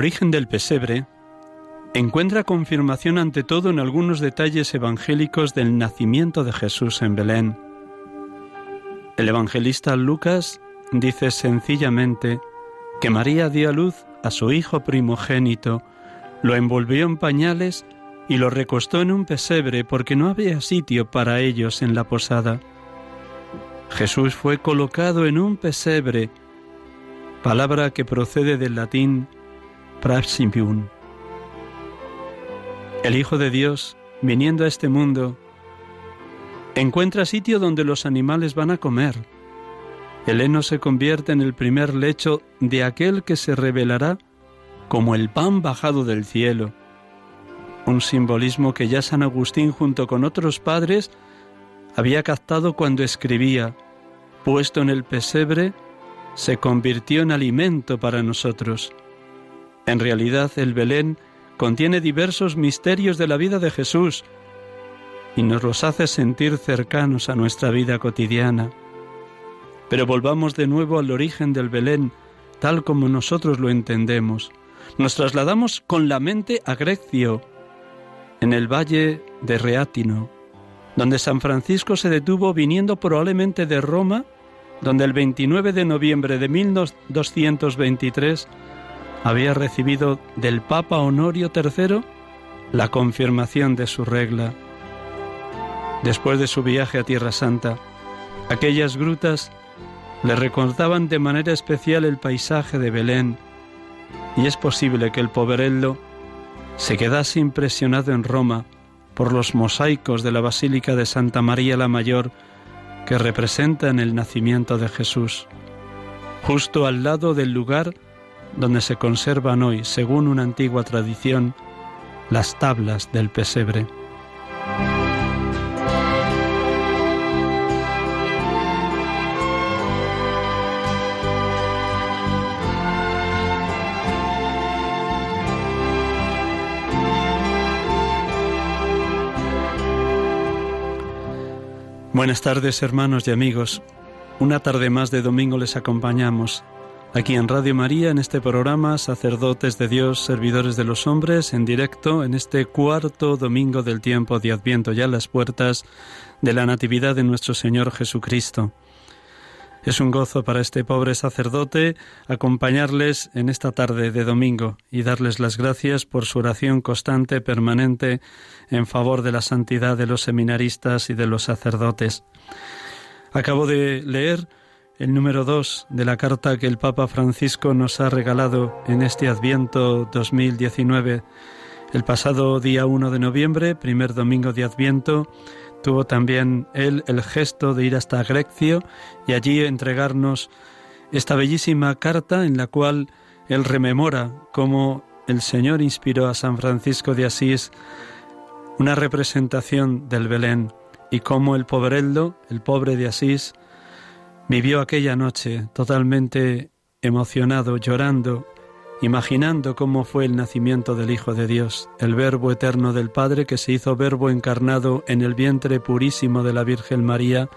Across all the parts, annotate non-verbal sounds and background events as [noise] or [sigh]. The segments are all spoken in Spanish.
origen del pesebre encuentra confirmación ante todo en algunos detalles evangélicos del nacimiento de Jesús en Belén. El evangelista Lucas dice sencillamente que María dio a luz a su hijo primogénito, lo envolvió en pañales y lo recostó en un pesebre porque no había sitio para ellos en la posada. Jesús fue colocado en un pesebre, palabra que procede del latín praxipium. El Hijo de Dios, viniendo a este mundo, encuentra sitio donde los animales van a comer. El heno se convierte en el primer lecho de aquel que se revelará como el pan bajado del cielo. Un simbolismo que ya San Agustín junto con otros padres había captado cuando escribía, puesto en el pesebre, se convirtió en alimento para nosotros. En realidad el Belén contiene diversos misterios de la vida de Jesús y nos los hace sentir cercanos a nuestra vida cotidiana. Pero volvamos de nuevo al origen del Belén, tal como nosotros lo entendemos. Nos trasladamos con la mente a Grecio, en el valle de Reátino, donde San Francisco se detuvo viniendo probablemente de Roma, donde el 29 de noviembre de 1223 había recibido del Papa Honorio III la confirmación de su regla. Después de su viaje a Tierra Santa, aquellas grutas le recordaban de manera especial el paisaje de Belén, y es posible que el poverello se quedase impresionado en Roma por los mosaicos de la Basílica de Santa María la Mayor que representan el nacimiento de Jesús, justo al lado del lugar donde se conservan hoy, según una antigua tradición, las tablas del pesebre. Buenas tardes hermanos y amigos. Una tarde más de domingo les acompañamos aquí en Radio María, en este programa Sacerdotes de Dios, Servidores de los Hombres, en directo en este cuarto domingo del tiempo de Adviento, ya las puertas de la Natividad de nuestro Señor Jesucristo. Es un gozo para este pobre sacerdote acompañarles en esta tarde de domingo y darles las gracias por su oración constante, permanente, en favor de la santidad de los seminaristas y de los sacerdotes. Acabo de leer el número 2 de la carta que el Papa Francisco nos ha regalado en este Adviento 2019. El pasado día 1 de noviembre, primer domingo de Adviento, tuvo también él el gesto de ir hasta Grecia y allí entregarnos esta bellísima carta en la cual él rememora cómo el Señor inspiró a San Francisco de Asís una representación del Belén y cómo el pobreldo, el pobre de Asís, Vivió aquella noche totalmente emocionado, llorando, imaginando cómo fue el nacimiento del Hijo de Dios, el Verbo eterno del Padre que se hizo Verbo encarnado en el vientre purísimo de la Virgen María,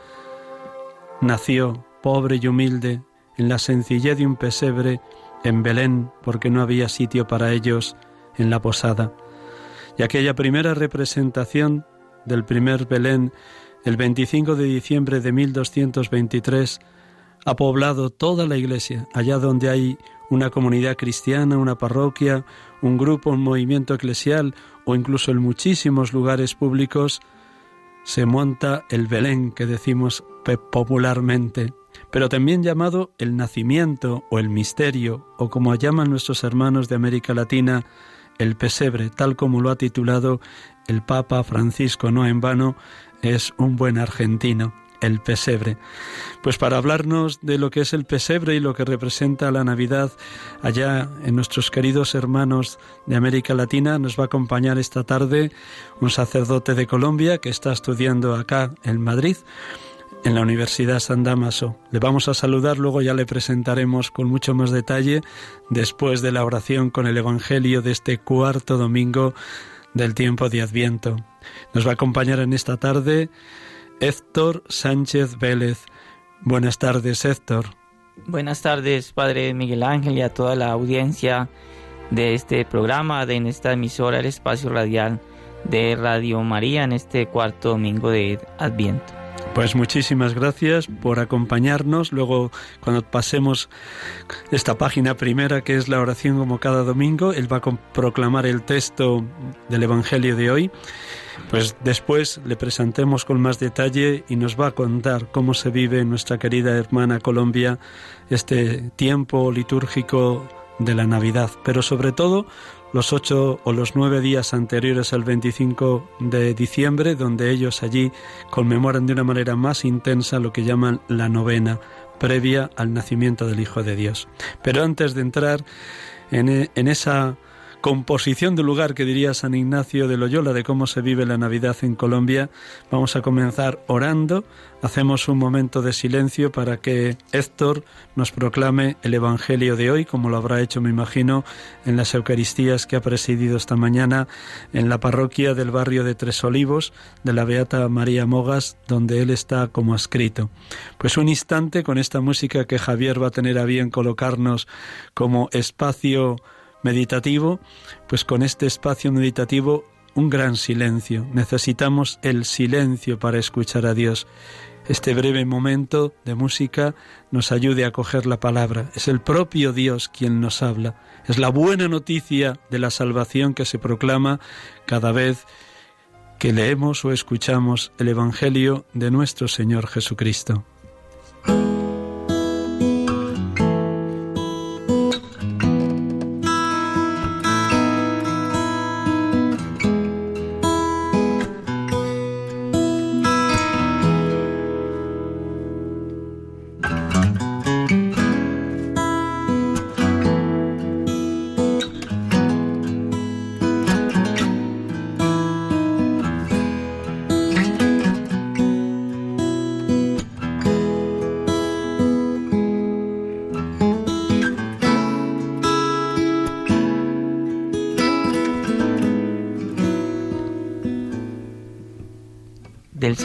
nació pobre y humilde en la sencillez de un pesebre en Belén porque no había sitio para ellos en la posada. Y aquella primera representación del primer Belén el 25 de diciembre de 1223 ha poblado toda la iglesia, allá donde hay una comunidad cristiana, una parroquia, un grupo, un movimiento eclesial o incluso en muchísimos lugares públicos, se monta el Belén que decimos popularmente, pero también llamado el nacimiento o el misterio, o como llaman nuestros hermanos de América Latina, el pesebre, tal como lo ha titulado el Papa Francisco, no en vano, es un buen argentino, el pesebre. Pues para hablarnos de lo que es el pesebre y lo que representa la Navidad allá en nuestros queridos hermanos de América Latina, nos va a acompañar esta tarde un sacerdote de Colombia que está estudiando acá en Madrid en la Universidad San Damaso. Le vamos a saludar, luego ya le presentaremos con mucho más detalle después de la oración con el Evangelio de este cuarto domingo del tiempo de Adviento. Nos va a acompañar en esta tarde Héctor Sánchez Vélez. Buenas tardes, Héctor. Buenas tardes, Padre Miguel Ángel, y a toda la audiencia de este programa, de en esta emisora, el espacio radial de Radio María, en este cuarto domingo de Adviento. Pues muchísimas gracias por acompañarnos. Luego, cuando pasemos esta página primera, que es la oración como cada domingo, él va a proclamar el texto del Evangelio de hoy. Pues después le presentemos con más detalle y nos va a contar cómo se vive en nuestra querida hermana Colombia este tiempo litúrgico de la Navidad, pero sobre todo los ocho o los nueve días anteriores al 25 de diciembre, donde ellos allí conmemoran de una manera más intensa lo que llaman la novena, previa al nacimiento del Hijo de Dios. Pero antes de entrar en, e, en esa composición del lugar que diría San Ignacio de Loyola de cómo se vive la Navidad en Colombia, vamos a comenzar orando. Hacemos un momento de silencio para que Héctor nos proclame el Evangelio de hoy, como lo habrá hecho, me imagino, en las Eucaristías que ha presidido esta mañana en la parroquia del barrio de Tres Olivos de la Beata María Mogas, donde él está como escrito. Pues un instante con esta música que Javier va a tener a bien colocarnos como espacio meditativo, pues con este espacio meditativo un gran silencio. Necesitamos el silencio para escuchar a Dios. Este breve momento de música nos ayude a coger la palabra. Es el propio Dios quien nos habla. Es la buena noticia de la salvación que se proclama cada vez que leemos o escuchamos el Evangelio de nuestro Señor Jesucristo.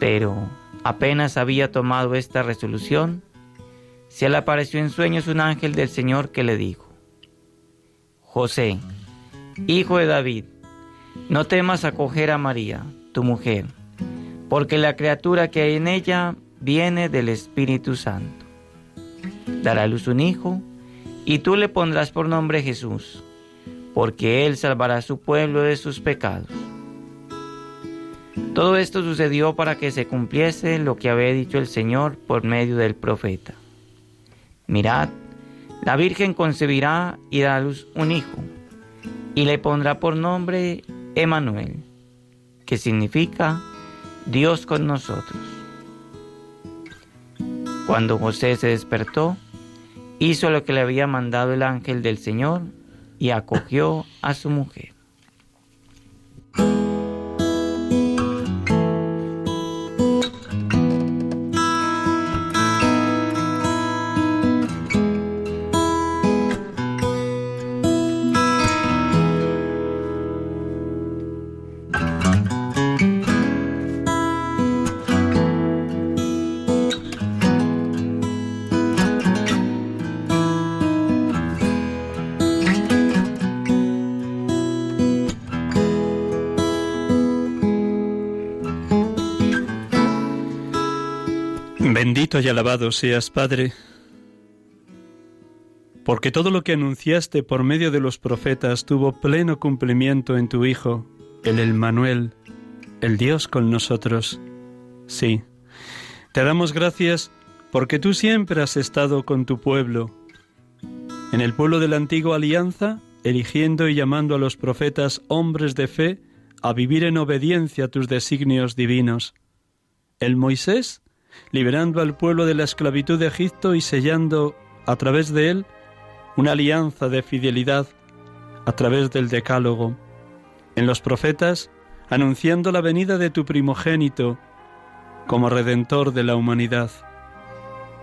pero apenas había tomado esta resolución, se le apareció en sueños un ángel del Señor que le dijo, José, hijo de David, no temas acoger a María, tu mujer, porque la criatura que hay en ella viene del Espíritu Santo. Dará a luz un hijo, y tú le pondrás por nombre Jesús, porque él salvará a su pueblo de sus pecados. Todo esto sucedió para que se cumpliese lo que había dicho el Señor por medio del profeta. Mirad, la Virgen concebirá y dará a luz un hijo, y le pondrá por nombre Emanuel, que significa Dios con nosotros. Cuando José se despertó, hizo lo que le había mandado el ángel del Señor y acogió a su mujer. Alabado seas, Padre, porque todo lo que anunciaste por medio de los profetas tuvo pleno cumplimiento en tu Hijo, el Emmanuel, el Dios con nosotros. Sí, te damos gracias porque tú siempre has estado con tu pueblo. En el pueblo de la antigua alianza, eligiendo y llamando a los profetas hombres de fe a vivir en obediencia a tus designios divinos. El Moisés liberando al pueblo de la esclavitud de Egipto y sellando a través de él una alianza de fidelidad a través del decálogo. En los profetas, anunciando la venida de tu primogénito como redentor de la humanidad.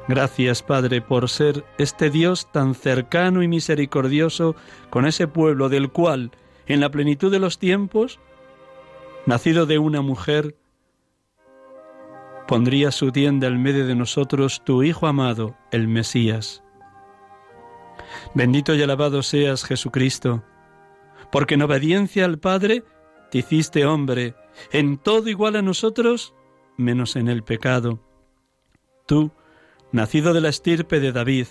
Gracias, Padre, por ser este Dios tan cercano y misericordioso con ese pueblo del cual, en la plenitud de los tiempos, nacido de una mujer, pondría su tienda en medio de nosotros tu Hijo amado, el Mesías. Bendito y alabado seas Jesucristo, porque en obediencia al Padre te hiciste hombre, en todo igual a nosotros, menos en el pecado. Tú, nacido de la estirpe de David,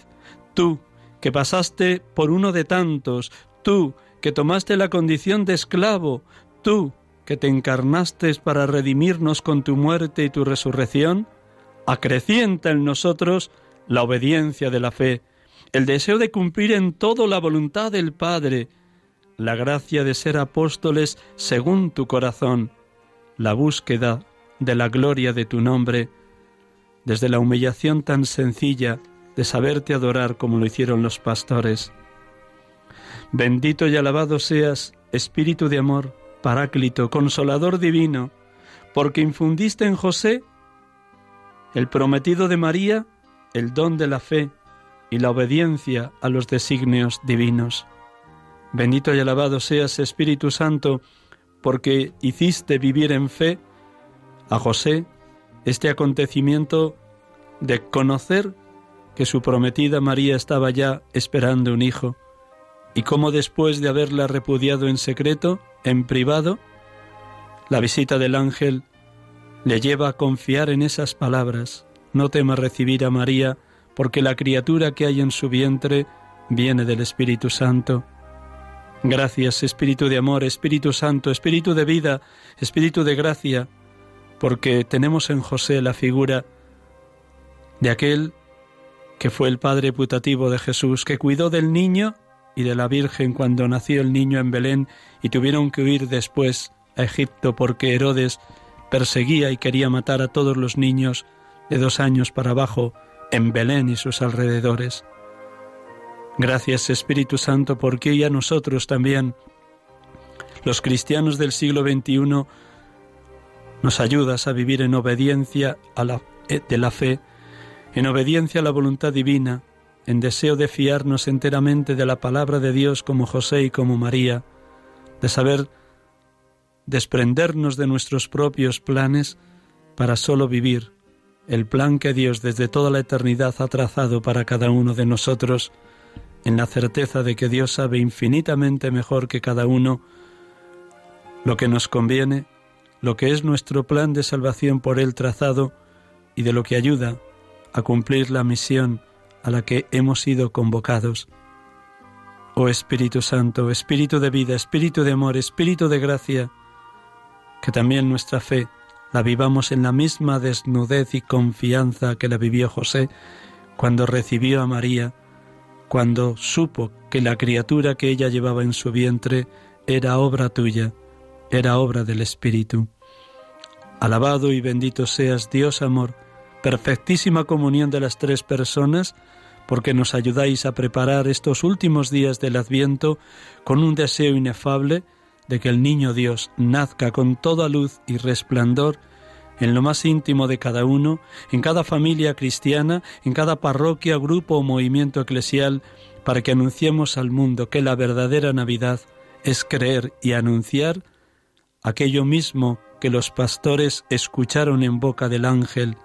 tú, que pasaste por uno de tantos, tú, que tomaste la condición de esclavo, tú, que te encarnaste para redimirnos con tu muerte y tu resurrección, acrecienta en nosotros la obediencia de la fe, el deseo de cumplir en todo la voluntad del Padre, la gracia de ser apóstoles según tu corazón, la búsqueda de la gloria de tu nombre, desde la humillación tan sencilla de saberte adorar como lo hicieron los pastores. Bendito y alabado seas, Espíritu de amor, Paráclito, consolador divino, porque infundiste en José, el prometido de María, el don de la fe y la obediencia a los designios divinos. Bendito y alabado seas, Espíritu Santo, porque hiciste vivir en fe a José este acontecimiento de conocer que su prometida María estaba ya esperando un hijo, y cómo después de haberla repudiado en secreto, en privado, la visita del ángel le lleva a confiar en esas palabras. No temas recibir a María, porque la criatura que hay en su vientre viene del Espíritu Santo. Gracias, Espíritu de amor, Espíritu Santo, Espíritu de vida, Espíritu de gracia, porque tenemos en José la figura de aquel que fue el Padre putativo de Jesús, que cuidó del niño y de la Virgen cuando nació el niño en Belén y tuvieron que huir después a Egipto porque Herodes perseguía y quería matar a todos los niños de dos años para abajo en Belén y sus alrededores. Gracias Espíritu Santo porque hoy a nosotros también, los cristianos del siglo XXI, nos ayudas a vivir en obediencia a la, eh, de la fe, en obediencia a la voluntad divina, en deseo de fiarnos enteramente de la palabra de Dios como José y como María, de saber desprendernos de nuestros propios planes para solo vivir el plan que Dios desde toda la eternidad ha trazado para cada uno de nosotros, en la certeza de que Dios sabe infinitamente mejor que cada uno lo que nos conviene, lo que es nuestro plan de salvación por Él trazado y de lo que ayuda a cumplir la misión a la que hemos sido convocados. Oh Espíritu Santo, Espíritu de vida, Espíritu de amor, Espíritu de gracia, que también nuestra fe la vivamos en la misma desnudez y confianza que la vivió José cuando recibió a María, cuando supo que la criatura que ella llevaba en su vientre era obra tuya, era obra del Espíritu. Alabado y bendito seas Dios amor, perfectísima comunión de las tres personas, porque nos ayudáis a preparar estos últimos días del Adviento con un deseo inefable de que el niño Dios nazca con toda luz y resplandor en lo más íntimo de cada uno, en cada familia cristiana, en cada parroquia, grupo o movimiento eclesial, para que anunciemos al mundo que la verdadera Navidad es creer y anunciar aquello mismo que los pastores escucharon en boca del ángel,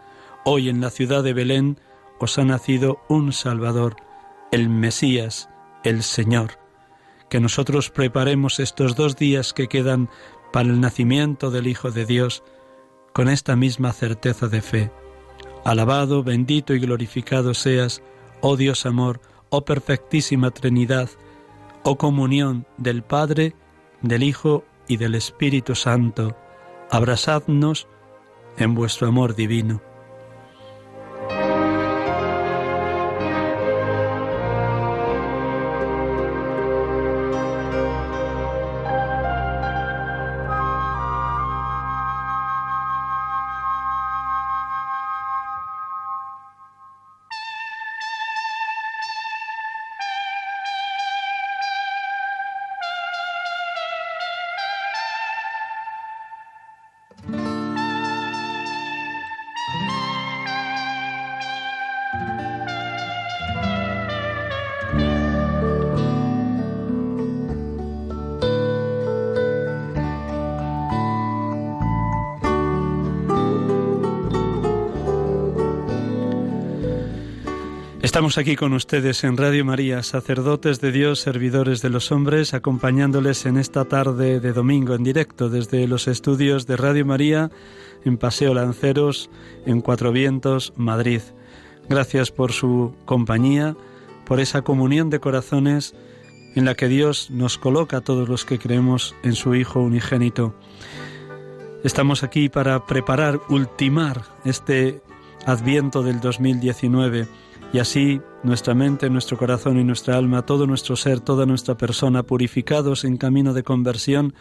hoy en la ciudad de Belén os ha nacido un Salvador, el Mesías, el Señor. Que nosotros preparemos estos dos días que quedan para el nacimiento del Hijo de Dios con esta misma certeza de fe. Alabado, bendito y glorificado seas, oh Dios amor, oh perfectísima Trinidad, oh comunión del Padre, del Hijo y del Espíritu Santo, abrazadnos en vuestro amor divino. Estamos aquí con ustedes en Radio María, sacerdotes de Dios, servidores de los hombres, acompañándoles en esta tarde de domingo en directo desde los estudios de Radio María en Paseo Lanceros, en Cuatro Vientos, Madrid. Gracias por su compañía, por esa comunión de corazones en la que Dios nos coloca a todos los que creemos en su Hijo unigénito. Estamos aquí para preparar, ultimar este adviento del 2019 y así nuestra mente, nuestro corazón y nuestra alma, todo nuestro ser, toda nuestra persona, purificados en camino de conversión,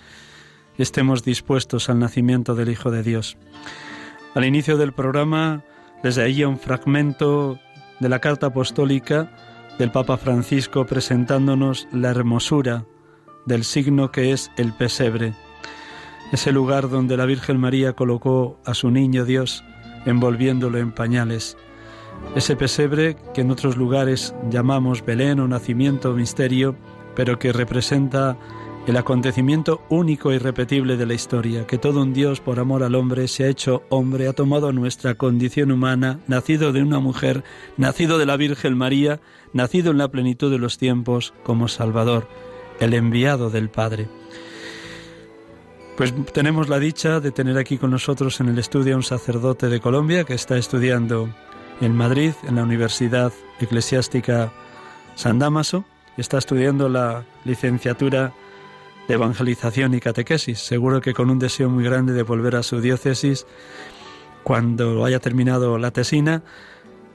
estemos dispuestos al nacimiento del Hijo de Dios. Al inicio del programa les leía un fragmento de la carta apostólica del Papa Francisco presentándonos la hermosura del signo que es el pesebre, ese lugar donde la Virgen María colocó a su niño Dios envolviéndolo en pañales ese pesebre que en otros lugares llamamos Belén o nacimiento o misterio, pero que representa el acontecimiento único y repetible de la historia, que todo un Dios por amor al hombre se ha hecho hombre, ha tomado nuestra condición humana, nacido de una mujer, nacido de la Virgen María, nacido en la plenitud de los tiempos como Salvador, el enviado del Padre. Pues tenemos la dicha de tener aquí con nosotros en el estudio a un sacerdote de Colombia que está estudiando en Madrid, en la Universidad Eclesiástica San Damaso, está estudiando la licenciatura de Evangelización y Catequesis. Seguro que con un deseo muy grande de volver a su diócesis cuando haya terminado la tesina,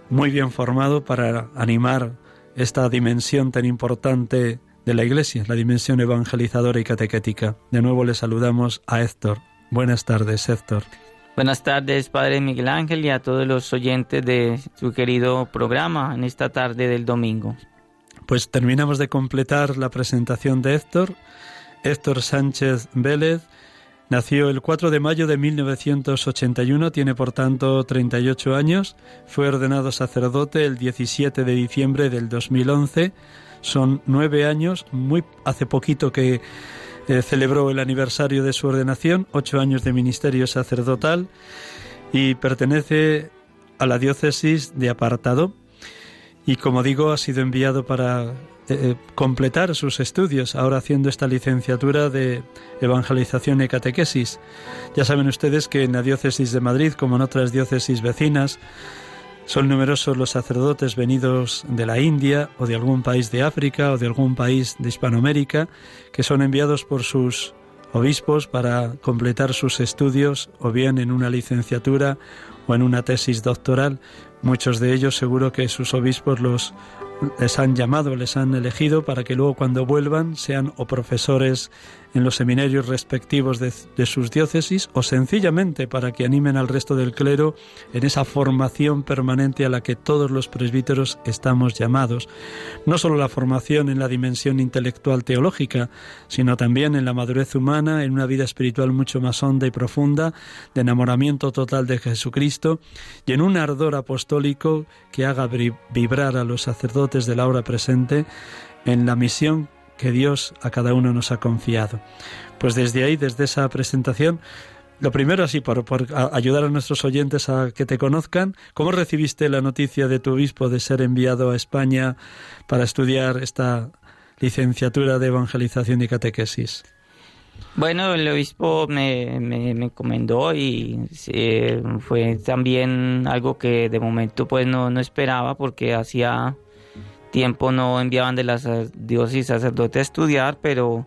muy bien formado para animar esta dimensión tan importante de la Iglesia, la dimensión evangelizadora y catequética. De nuevo le saludamos a Héctor. Buenas tardes, Héctor. Buenas tardes, Padre Miguel Ángel, y a todos los oyentes de su querido programa en esta tarde del domingo. Pues terminamos de completar la presentación de Héctor. Héctor Sánchez Vélez nació el 4 de mayo de 1981, tiene por tanto 38 años, fue ordenado sacerdote el 17 de diciembre del 2011, son nueve años, muy hace poquito que eh, celebró el aniversario de su ordenación, ocho años de ministerio sacerdotal y pertenece a la diócesis de Apartado y como digo ha sido enviado para eh, completar sus estudios, ahora haciendo esta licenciatura de evangelización y catequesis. Ya saben ustedes que en la diócesis de Madrid, como en otras diócesis vecinas, son numerosos los sacerdotes venidos de la India o de algún país de África o de algún país de Hispanoamérica que son enviados por sus obispos para completar sus estudios o bien en una licenciatura o en una tesis doctoral. Muchos de ellos seguro que sus obispos los les han llamado, les han elegido para que luego cuando vuelvan sean o profesores en los seminarios respectivos de, sus diócesis o sencillamente para que animen al resto del clero en esa formación permanente a la que todos los presbíteros estamos llamados. No solo la formación en la dimensión intelectual teológica, sino también en la madurez humana, en una vida espiritual mucho más honda y profunda, de enamoramiento total de Jesucristo y en un ardor apostólico que haga vibrar a los sacerdotes de la hora presente en la misión que Dios a cada uno nos ha confiado. Pues desde ahí, desde esa presentación, lo primero así, por, ayudar a nuestros oyentes a que te conozcan, ¿cómo recibiste la noticia de tu obispo de ser enviado a España para estudiar esta licenciatura de evangelización y catequesis? Bueno, el obispo me, me, encomendó y fue también algo que de momento pues no, no esperaba porque hacía tiempo no enviaban de las diócesis sacerdotes a estudiar, pero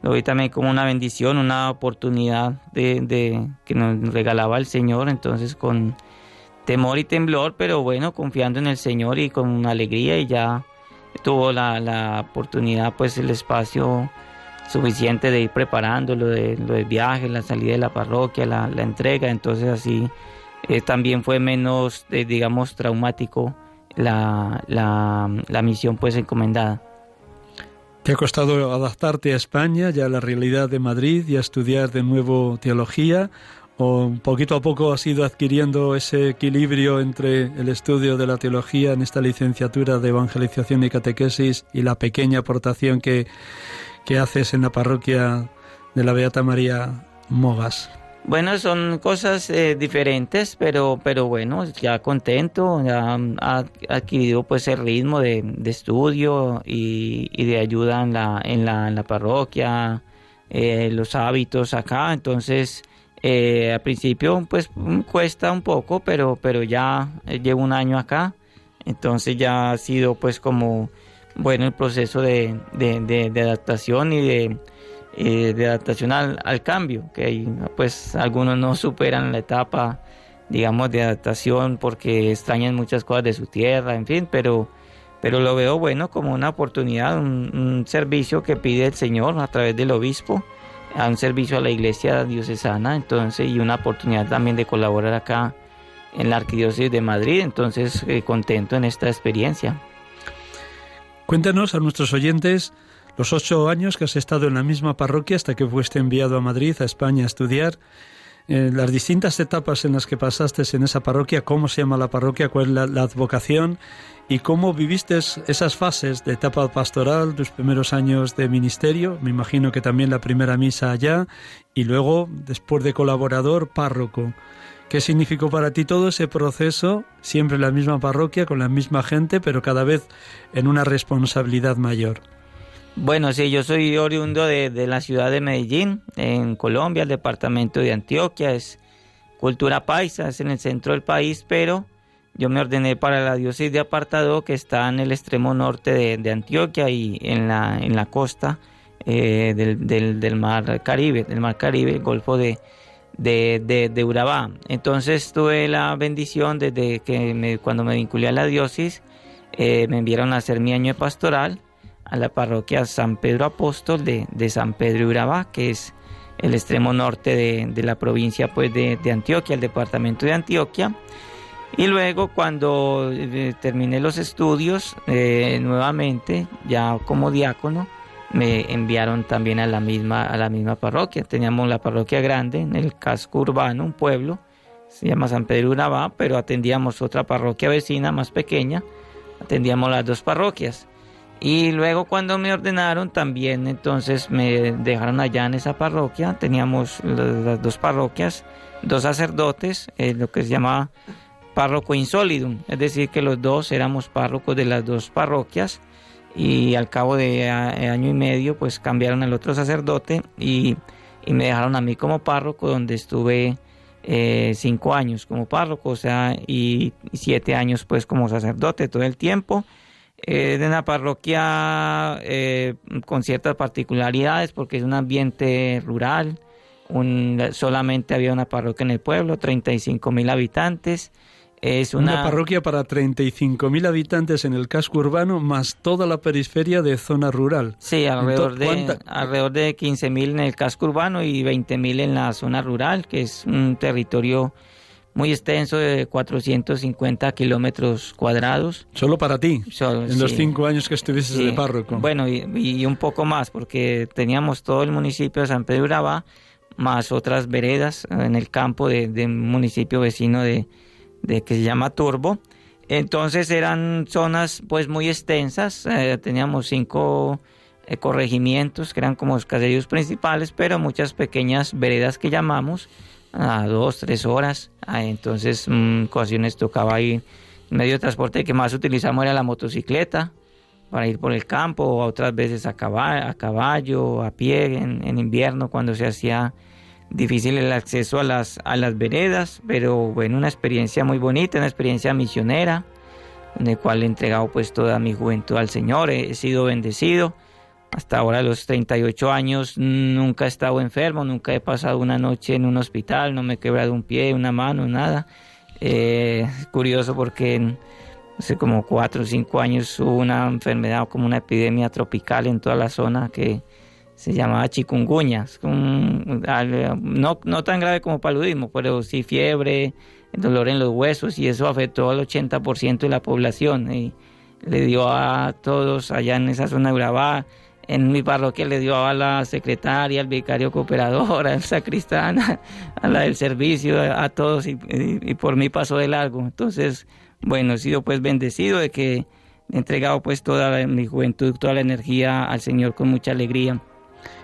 lo vi también como una bendición, una oportunidad de, que nos regalaba el Señor, entonces con temor y temblor, pero bueno, confiando en el Señor y con alegría y ya tuvo la, oportunidad, pues el espacio suficiente de ir preparando lo, de, lo del viaje, la salida de la parroquia, la, entrega, entonces así eh, también fue menos, eh, digamos, traumático la, la, misión pues encomendada. ¿Te ha costado adaptarte a España y a la realidad de Madrid y a estudiar de nuevo teología? ¿O poquito a poco has ido adquiriendo ese equilibrio entre el estudio de la teología en esta licenciatura de evangelización y catequesis y la pequeña aportación que, que haces en la parroquia de la Beata María Mogas? Bueno, son cosas eh, diferentes, pero, pero bueno, ya contento, ya ha adquirido pues el ritmo de, estudio y, de ayuda en la, en la, parroquia, eh, los hábitos acá, entonces eh, al principio pues cuesta un poco, pero, pero ya llevo un año acá, entonces ya ha sido pues como bueno el proceso de, de, de adaptación y de eh, de adaptación al, cambio, que hay, pues algunos no superan la etapa, digamos, de adaptación porque extrañan muchas cosas de su tierra, en fin, pero, pero lo veo bueno como una oportunidad, un, servicio que pide el Señor a través del obispo, a un servicio a la iglesia diocesana, entonces, y una oportunidad también de colaborar acá en la Arquidiócesis de Madrid, entonces eh, contento en esta experiencia. Cuéntanos a nuestros oyentes los ocho años que has estado en la misma parroquia hasta que fuiste enviado a Madrid, a España, a estudiar, eh, las distintas etapas en las que pasaste en esa parroquia, cómo se llama la parroquia, cuál es la, advocación y cómo viviste esas fases de etapa pastoral, tus primeros años de ministerio, me imagino que también la primera misa allá, y luego, después de colaborador, párroco. ¿Qué significó para ti todo ese proceso, siempre en la misma parroquia, con la misma gente, pero cada vez en una responsabilidad mayor? Bueno, sí, yo soy oriundo de, la ciudad de Medellín, en Colombia, el departamento de Antioquia, es cultura paisa, es en el centro del país, pero yo me ordené para la diócesis de Apartado, que está en el extremo norte de, Antioquia y en la, en la costa eh, del, mar Caribe, del mar Caribe, el Golfo de, de, Urabá. Entonces tuve la bendición desde que cuando me vinculé a la diócesis, eh, me enviaron a hacer mi año de pastoral a la parroquia San Pedro Apóstol de, San Pedro Urabá, que es el extremo norte de, la provincia pues, de, Antioquia, el departamento de Antioquia. Y luego cuando eh, terminé los estudios, eh, nuevamente, ya como diácono, me enviaron también a la, misma, a la misma parroquia. Teníamos la parroquia grande en el casco urbano, un pueblo, se llama San Pedro Urabá, pero atendíamos otra parroquia vecina más pequeña, atendíamos las dos parroquias. Y luego cuando me ordenaron también entonces me dejaron allá en esa parroquia, teníamos las dos parroquias, dos sacerdotes, eh, lo que se llama párroco insólidum, es decir, que los dos éramos párrocos de las dos parroquias. Y al cabo de año y medio pues cambiaron al otro sacerdote y, y me dejaron a mí como párroco donde estuve eh, cinco años como párroco, o sea, y siete años pues como sacerdote todo el tiempo. Eh, de una parroquia eh, con ciertas particularidades porque es un ambiente rural, solamente había una parroquia en el pueblo, 35 mil habitantes. Es una... parroquia para 35.000 habitantes en el casco urbano, más toda la periferia de zona rural. Sí, alrededor de, alrededor de 15.000 en el casco urbano y 20.000 en la zona rural, que es un territorio muy extenso de 450 kilómetros cuadrados. ¿Solo para ti? en los cinco años que estuviste de párroco. Bueno, y, un poco más, porque teníamos todo el municipio de San Pedro Urabá, más otras veredas en el campo de, de municipio vecino de, de que se llama Turbo. Entonces eran zonas pues muy extensas, eh, teníamos cinco eh, corregimientos que eran como los caseríos principales, pero muchas pequeñas veredas que llamamos a dos, tres horas. Ah, entonces en ocasiones tocaba ir medio de transporte que más utilizamos era la motocicleta para ir por el campo, o otras veces a caballo, a, caballo, a pie en, invierno cuando se hacía difícil el acceso a las, a las veredas, pero bueno, una experiencia muy bonita, una experiencia misionera, en el cual he entregado pues toda mi juventud al Señor, he sido bendecido. Hasta ahora a los 38 años nunca he estado enfermo, nunca he pasado una noche en un hospital, no me he quebrado un pie, una mano, nada. Eh, curioso porque hace como 4 o 5 años hubo una enfermedad como una epidemia tropical en toda la zona que se llamaba chikungunya, no, no tan grave como paludismo, pero sí fiebre, dolor en los huesos y eso afectó al 80% de la población y le dio a todos allá en esa zona de Urabá, en mi parroquia le dio a la secretaria, al vicario cooperador, [laughs] al sacristán, a la del servicio, a, todos y, y, por mí pasó de largo. Entonces, bueno, he sido pues bendecido de que he entregado pues toda mi juventud, toda la energía al Señor con mucha alegría.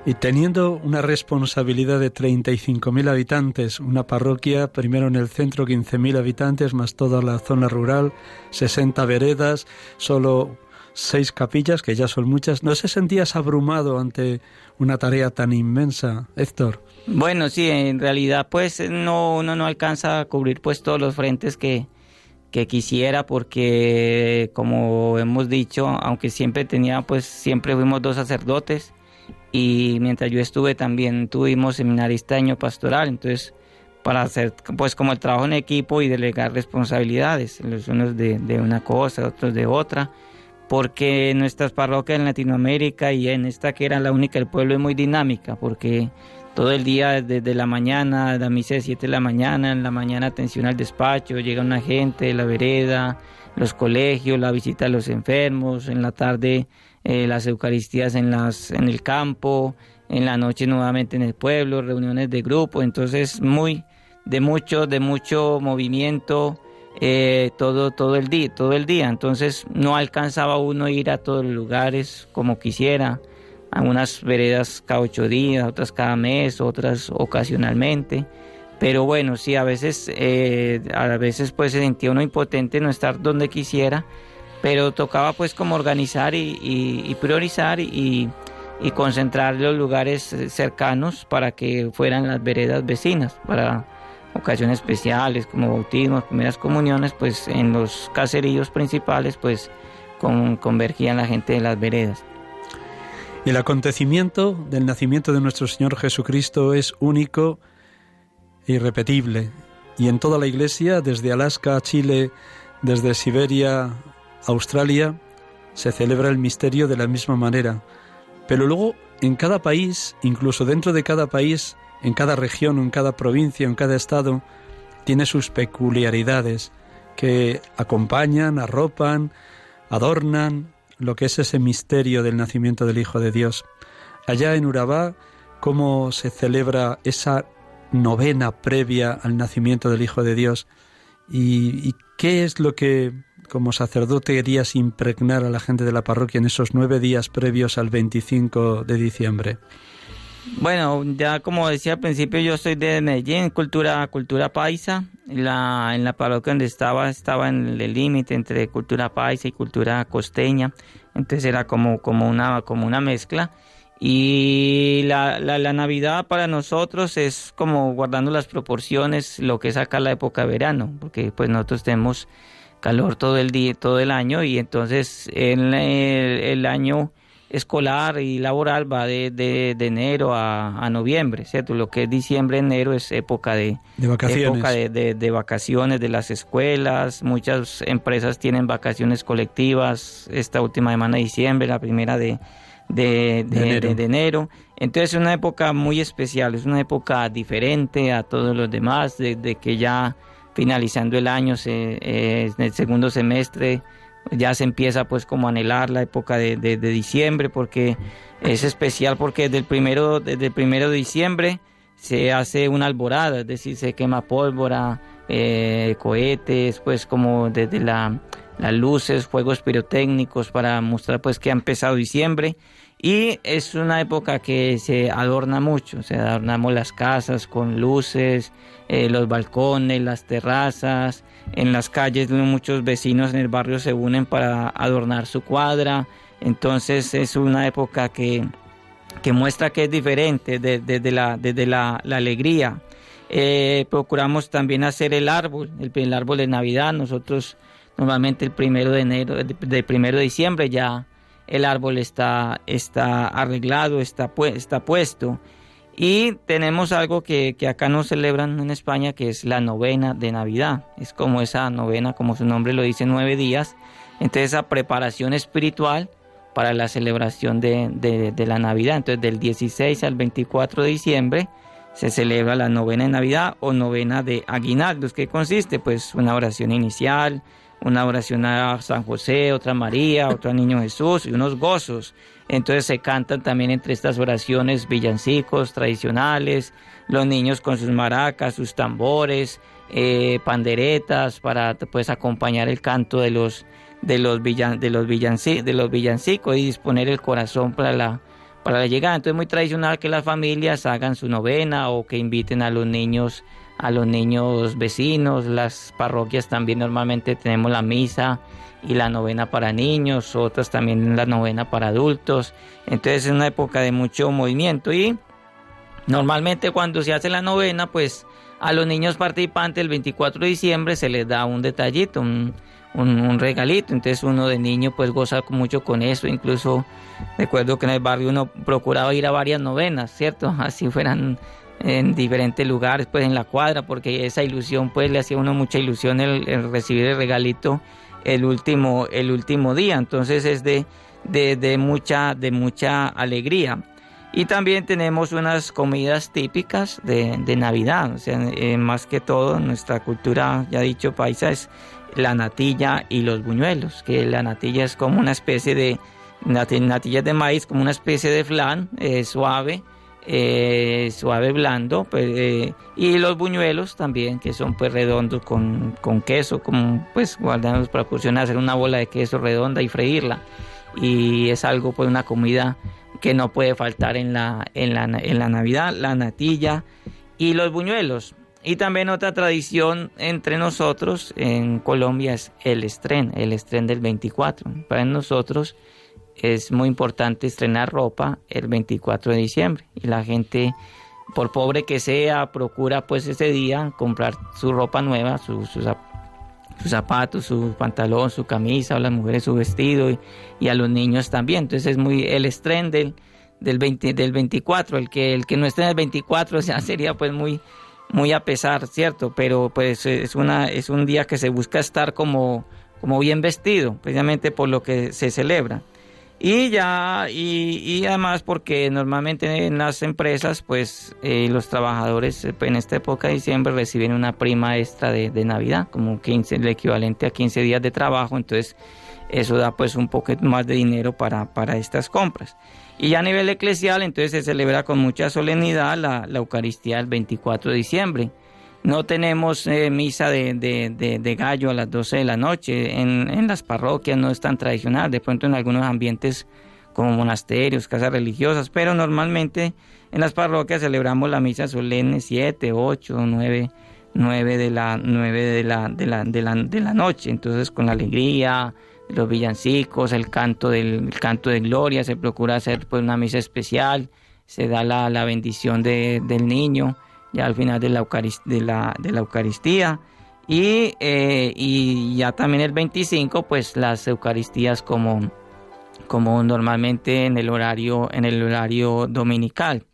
Y teniendo una responsabilidad de 35.000 habitantes, una parroquia, primero en el centro 15.000 habitantes, más toda la zona rural, 60 veredas, solo seis capillas, que ya son muchas, ¿no se sentías abrumado ante una tarea tan inmensa, Héctor? Bueno, sí, en realidad pues no, uno no alcanza a cubrir pues todos los frentes que, que quisiera porque como hemos dicho, aunque siempre tenía pues siempre fuimos dos sacerdotes, y mientras yo estuve también tuvimos seminarista año pastoral, entonces para hacer pues como el trabajo en equipo y delegar responsabilidades, los unos de, de una cosa, otros de otra, porque nuestras parroquias en Latinoamérica y en esta que era la única del pueblo es muy dinámica, porque todo el día desde la mañana, la misa de 7 de la mañana, en la mañana atención al despacho, llega una gente, la vereda, los colegios, la visita a los enfermos, en la tarde eh, las Eucaristías en, las, en el campo, en la noche nuevamente en el pueblo, reuniones de grupo, entonces muy de mucho, de mucho movimiento eh, todo, todo el día, todo el día. Entonces no alcanzaba uno a ir a todos los lugares como quisiera. Algunas veredas cada ocho días, otras cada mes, otras ocasionalmente. Pero bueno, sí, a veces, eh, a veces pues se sentía uno impotente no estar donde quisiera pero tocaba pues como organizar y, priorizar y, concentrar los lugares cercanos para que fueran las veredas vecinas, para ocasiones especiales como bautismos, primeras comuniones, pues en los caseríos principales pues convergían la gente de las veredas. El acontecimiento del nacimiento de nuestro Señor Jesucristo es único e irrepetible. Y en toda la Iglesia, desde Alaska a Chile, desde Siberia Australia se celebra el misterio de la misma manera, pero luego en cada país, incluso dentro de cada país, en cada región, en cada provincia, en cada estado, tiene sus peculiaridades que acompañan, arropan, adornan lo que es ese misterio del nacimiento del Hijo de Dios. Allá en Urabá, cómo se celebra esa novena previa al nacimiento del Hijo de Dios y, qué es lo que como sacerdote querías impregnar a la gente de la parroquia en esos nueve días previos al 25 de diciembre? Bueno, ya como decía al principio, yo soy de Medellín, cultura, cultura paisa. La, en la parroquia donde estaba, estaba en el límite entre cultura paisa y cultura costeña. Entonces era como, como, una, como una mezcla. Y la, la, Navidad para nosotros es como guardando las proporciones, lo que es acá la época de verano, porque pues nosotros tenemos calor todo el día, todo el año, y entonces en el, año escolar y laboral va de, de, enero a, noviembre, ¿cierto? Lo que es diciembre, enero es época de, de vacaciones. Época de, de, vacaciones de las escuelas, muchas empresas tienen vacaciones colectivas esta última semana de diciembre, la primera de, de, de, enero. Entonces es una época muy especial, es una época diferente a todos los demás, de, que ya finalizando el año, se, eh, en el segundo semestre, ya se empieza pues como a anhelar la época de, diciembre, porque es especial porque desde el primero, desde el primero de diciembre se hace una alborada, es decir, se quema pólvora, eh, cohetes, pues como desde la, las luces, fuegos pirotécnicos para mostrar pues que ha empezado diciembre y es una época que se adorna mucho, o sea, adornamos las casas con luces, eh, los balcones, las terrazas, en las calles muchos vecinos en el barrio se unen para adornar su cuadra, entonces es una época que, que muestra que es diferente desde la, desde la, alegría. Eh, procuramos también hacer el árbol, el, árbol de Navidad, nosotros normalmente el primero de enero, del primero de diciembre ya el árbol está, está arreglado, está, está puesto. Y tenemos algo que, acá no celebran en España, que es la novena de Navidad. Es como esa novena, como su nombre lo dice, nueve días. Entonces esa preparación espiritual para la celebración de, de, la Navidad. Entonces del 16 al 24 de diciembre se celebra la novena de Navidad o novena de aguinaldos. ¿Qué consiste? Pues una oración inicial, una oración a San José, otra a María, otra a Niño Jesús y unos gozos. Entonces se cantan también entre estas oraciones villancicos tradicionales, los niños con sus maracas, sus tambores, eh, panderetas para pues acompañar el canto de los de los villan, de los de los villancicos y disponer el corazón para la para la llegada. Entonces es muy tradicional que las familias hagan su novena o que inviten a los niños a los niños vecinos, las parroquias también normalmente tenemos la misa y la novena para niños, otras también la novena para adultos, entonces es una época de mucho movimiento y normalmente cuando se hace la novena pues a los niños participantes el 24 de diciembre se les da un detallito, un, un, regalito, entonces uno de niño pues goza mucho con eso, incluso recuerdo que en el barrio uno procuraba ir a varias novenas, ¿cierto? [laughs] Así fueran en diferentes lugares, pues en la cuadra, porque esa ilusión, pues le hacía a uno mucha ilusión el, recibir el regalito el último, el último día. Entonces es de, de, mucha, de mucha alegría. Y también tenemos unas comidas típicas de, de Navidad, o sea, eh, más que todo nuestra cultura, ya dicho, paisa, es la natilla y los buñuelos, que la natilla es como una especie de, natilla de maíz, como una especie de flan eh, suave, eh, suave blando pues, eh, y los buñuelos también que son pues redondos con, queso como pues guardamos para proporcionar hacer una bola de queso redonda y freírla. Y es algo pues una comida que no puede faltar en la, en la, en la Navidad la natilla y los buñuelos. Y también otra tradición entre nosotros en Colombia es el estreno, el estreno del 24 para nosotros es muy importante estrenar ropa el 24 de diciembre y la gente por pobre que sea procura pues ese día comprar su ropa nueva sus zapatos su pantalón su camisa o las mujeres su vestido y, a los niños también. Entonces es muy el estreno del del, 20, del 24 el que el que no esté en el 24 [laughs] ya sería pues muy muy a pesar cierto pero pues es una es un día que se busca estar como como bien vestido precisamente por lo que se celebra y ya, y, además porque normalmente en las empresas, pues eh, los trabajadores eh, en esta época de diciembre reciben una prima extra de, Navidad, como 15, el equivalente a 15 días de trabajo, entonces eso da pues un poco más de dinero para, para estas compras. Y ya a nivel eclesial, entonces se celebra con mucha solemnidad la, la Eucaristía el 24 de diciembre. No tenemos eh, misa de, de, gallo a las 12 de la noche. En, en, las parroquias no es tan tradicional. De pronto en algunos ambientes como monasterios, casas religiosas, pero normalmente en las parroquias celebramos la misa solemne 7, 8, 9, 9 de la 9 de la de la, de la, de la noche, entonces con la alegría, los villancicos, el canto del canto de gloria, se procura hacer pues una misa especial, se da la, la bendición de, del niño ya al final de la, de la, de la Eucaristía y, eh, y ya también el 25 pues las Eucaristías como como normalmente en el horario en el horario dominical.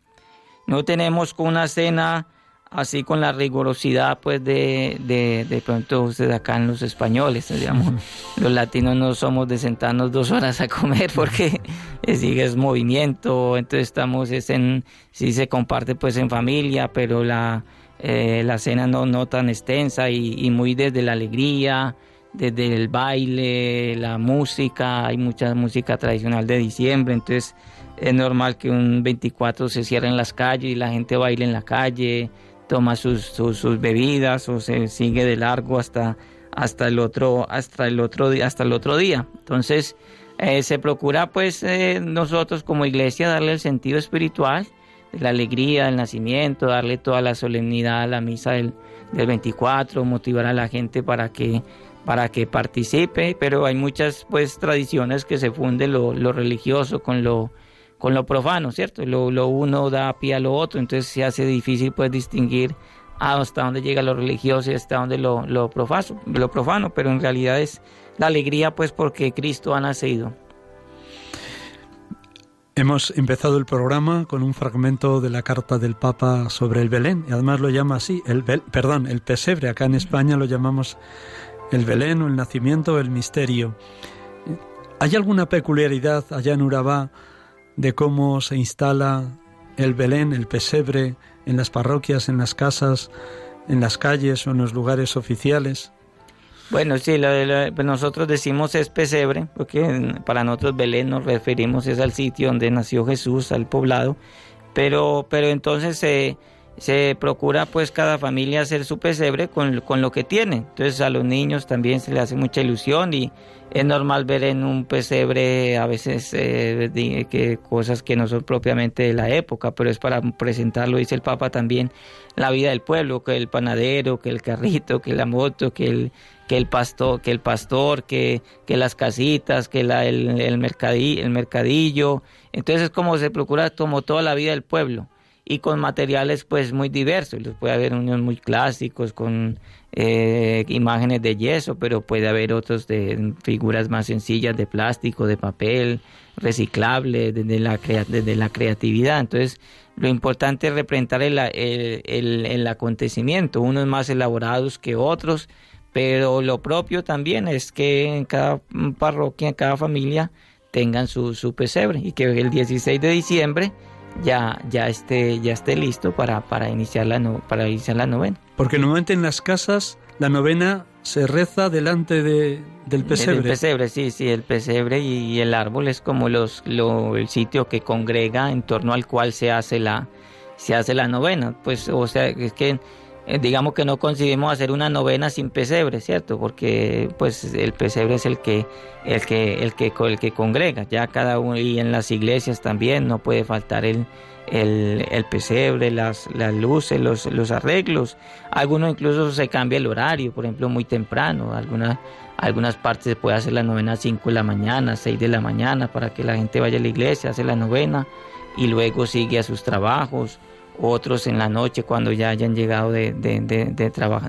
No tenemos una cena así con la rigurosidad pues de, de, de pronto ustedes acá en los españoles, digamos, [laughs] los latinos no somos de sentarnos dos horas a comer porque [laughs] sigue es movimiento, entonces estamos es en, sí se comparte pues en familia, pero la, eh, la cena no, no tan extensa y, y muy desde la alegría, desde el baile, la música, hay mucha música tradicional de diciembre, entonces es normal que un 24 se cierren las calles y la gente baile en la calle, toma sus, sus, bebidas o se sigue de largo hasta, hasta, el, otro, hasta, el, otro, hasta el otro día. Entonces eh, se procura pues eh, nosotros como iglesia darle el sentido espiritual de la alegría del nacimiento, darle toda la solemnidad a la misa del, del 24, motivar a la gente para que para que participe, pero hay muchas pues tradiciones que se funden lo, lo religioso con lo con lo profano, ¿cierto? Lo, uno da pie a lo otro, entonces se hace difícil pues distinguir hasta dónde llega lo religioso y hasta dónde lo, lo, lo profano, pero en realidad es la alegría pues porque Cristo ha nacido. Hemos empezado el programa con un fragmento de la carta del Papa sobre el Belén, y además lo llama así, el perdón, el pesebre, acá en España lo llamamos el Belén o el nacimiento o el misterio. ¿Hay alguna peculiaridad allá en Urabá de cómo se instala el Belén, el pesebre, en las parroquias, en las casas, en las calles o en los lugares oficiales. Bueno, sí, pues nosotros decimos es pesebre, porque para nosotros Belén nos referimos es al sitio donde nació Jesús, al poblado, pero, pero entonces se, se procura pues cada familia hacer su pesebre con, con lo que tiene, entonces a los niños también se les hace mucha ilusión y, es normal ver en un pesebre a veces eh, que cosas que no son propiamente de la época, pero es para presentarlo, dice el Papa también, la vida del pueblo, que el panadero, que el carrito, que la moto, que el, que el pastor, que el pastor, que, que las casitas, que la, el, el, mercadillo, el mercadillo. Entonces es como se procura como toda la vida del pueblo y con materiales pues muy diversos. Puede haber unos muy clásicos con eh, imágenes de yeso, pero puede haber otros de figuras más sencillas de plástico, de papel, reciclable, desde la, desde la creatividad. Entonces, lo importante es representar el, el, el, acontecimiento, unos más elaborados que otros, pero lo propio también es que en cada parroquia, en cada familia, tengan su, su pesebre y que el 16 de diciembre ya, ya, esté, ya esté listo para, para, iniciar la para iniciar la novena. Porque normalmente en las casas la novena se reza delante de, del pesebre. El pesebre, sí, sí, el pesebre y, el árbol es como los, lo, el sitio que congrega en torno al cual se hace la, se hace la novena. Pues, o sea, es que digamos que no conseguimos hacer una novena sin pesebre, ¿cierto? Porque pues el pesebre es el que el que el que el que congrega, ya cada uno y en las iglesias también no puede faltar el el, el pesebre, las, las luces, los, los arreglos. Algunos incluso se cambia el horario, por ejemplo, muy temprano. Algunas, algunas partes se puede hacer la novena a 5 de la mañana, 6 de la mañana, para que la gente vaya a la iglesia, hace la novena y luego sigue a sus trabajos otros en la noche cuando ya hayan llegado de, de, de,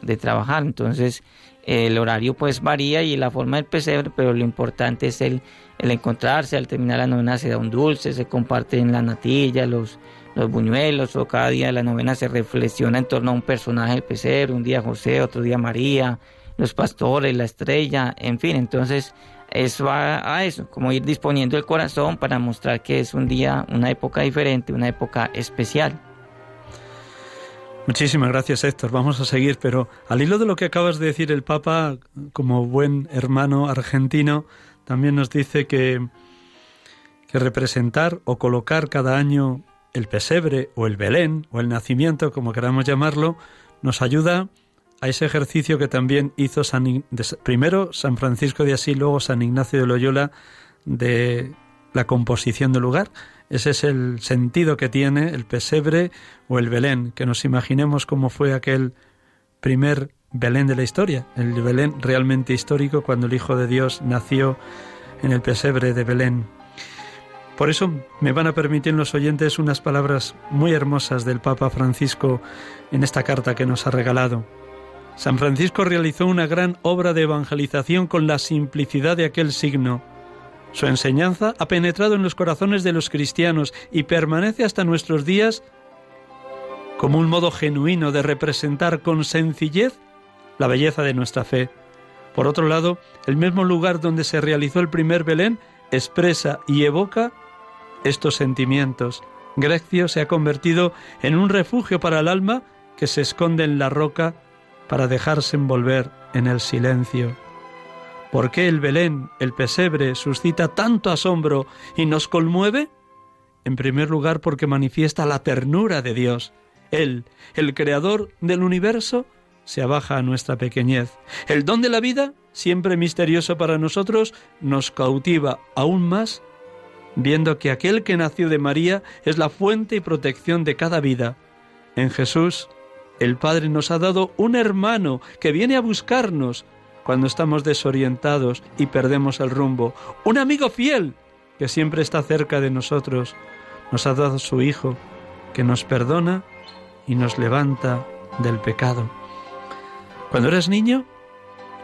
de trabajar. Entonces el horario pues varía y la forma del pesebre, pero lo importante es el, el encontrarse, al terminar la novena se da un dulce, se comparte en la natilla, los, los buñuelos, o cada día de la novena se reflexiona en torno a un personaje del pesebre, un día José, otro día María, los pastores, la estrella, en fin, entonces eso va a eso, como ir disponiendo el corazón para mostrar que es un día, una época diferente, una época especial. Muchísimas gracias Héctor. Vamos a seguir, pero al hilo de lo que acabas de decir el Papa, como buen hermano argentino, también nos dice que, que representar o colocar cada año el pesebre o el Belén o el nacimiento, como queramos llamarlo, nos ayuda a ese ejercicio que también hizo San, primero San Francisco de Asís, luego San Ignacio de Loyola, de la composición del lugar. Ese es el sentido que tiene el pesebre o el Belén, que nos imaginemos cómo fue aquel primer Belén de la historia, el Belén realmente histórico cuando el Hijo de Dios nació en el pesebre de Belén. Por eso me van a permitir los oyentes unas palabras muy hermosas del Papa Francisco en esta carta que nos ha regalado. San Francisco realizó una gran obra de evangelización con la simplicidad de aquel signo. Su enseñanza ha penetrado en los corazones de los cristianos y permanece hasta nuestros días como un modo genuino de representar con sencillez la belleza de nuestra fe. Por otro lado, el mismo lugar donde se realizó el primer Belén expresa y evoca estos sentimientos. Grecio se ha convertido en un refugio para el alma que se esconde en la roca para dejarse envolver en el silencio. ¿Por qué el Belén, el pesebre, suscita tanto asombro y nos conmueve? En primer lugar porque manifiesta la ternura de Dios. Él, el creador del universo, se abaja a nuestra pequeñez. El don de la vida, siempre misterioso para nosotros, nos cautiva aún más, viendo que aquel que nació de María es la fuente y protección de cada vida. En Jesús el Padre nos ha dado un hermano que viene a buscarnos cuando estamos desorientados y perdemos el rumbo. Un amigo fiel que siempre está cerca de nosotros. Nos ha dado su Hijo que nos perdona y nos levanta del pecado. Cuando eres niño,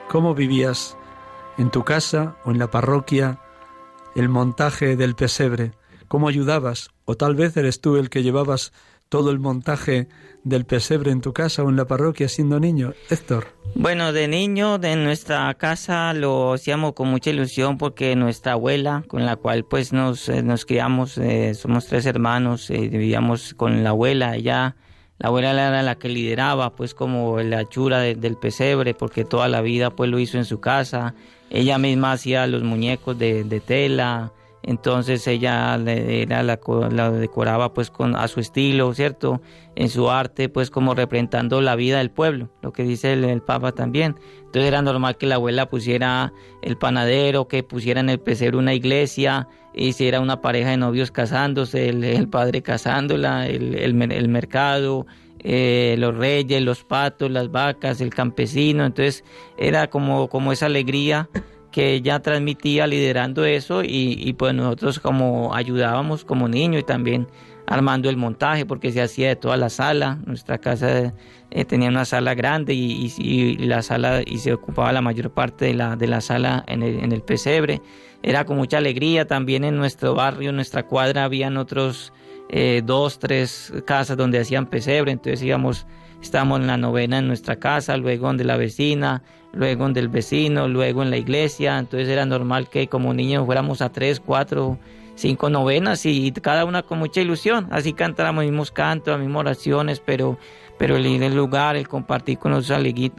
¿cómo vivías en tu casa o en la parroquia el montaje del pesebre? ¿Cómo ayudabas? O tal vez eres tú el que llevabas todo el montaje del pesebre en tu casa o en la parroquia siendo niño, Héctor? Bueno, de niño de nuestra casa lo hacíamos con mucha ilusión porque nuestra abuela, con la cual pues nos, eh, nos criamos, eh, somos tres hermanos, eh, vivíamos con la abuela, ella, la abuela era la que lideraba pues como la chura del pesebre porque toda la vida pues lo hizo en su casa, ella misma hacía los muñecos de, de tela, entonces ella era la, la, decoraba pues con a su estilo, ¿cierto? En su arte pues como representando la vida del pueblo, lo que dice el, Papa también. Entonces era normal que la abuela pusiera el panadero, que pusiera en el pesebre una iglesia, hiciera una pareja de novios casándose, el, padre casándola, el, el mercado, eh, los reyes, los patos, las vacas, el campesino, entonces era como, como esa alegría que ella transmitía liderando eso y, pues nosotros como ayudábamos como niños y también armando el montaje porque se hacía de toda la sala. Nuestra casa eh, tenía una sala grande y, la sala y se ocupaba la mayor parte de la, de la sala en el, en el pesebre. Era con mucha alegría. También en nuestro barrio, en nuestra cuadra, habían otros eh, dos, tres casas donde hacían pesebre. Entonces íbamos, estábamos en la novena en nuestra casa, luego donde la vecina, luego del vecino, luego en la iglesia, entonces era normal que como niños fuéramos a tres, cuatro, cinco novenas y cada una con mucha ilusión, así cantáramos mismos cantos, las mismas oraciones, pero, pero el ir al lugar, el compartir con, los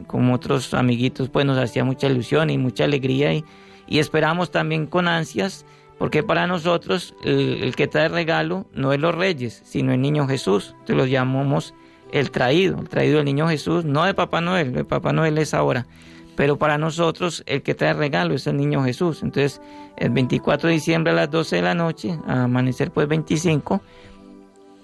con otros amiguitos, pues nos hacía mucha ilusión y mucha alegría. Y, y esperamos también con ansias, porque para nosotros el, que trae regalo no es los reyes, sino el niño Jesús, te lo llamamos el traído, el traído del niño Jesús, no de Papá Noel, el Papá Noel es ahora, pero para nosotros el que trae regalo es el niño Jesús. Entonces, el 24 de diciembre a las 12 de la noche, a amanecer pues 25,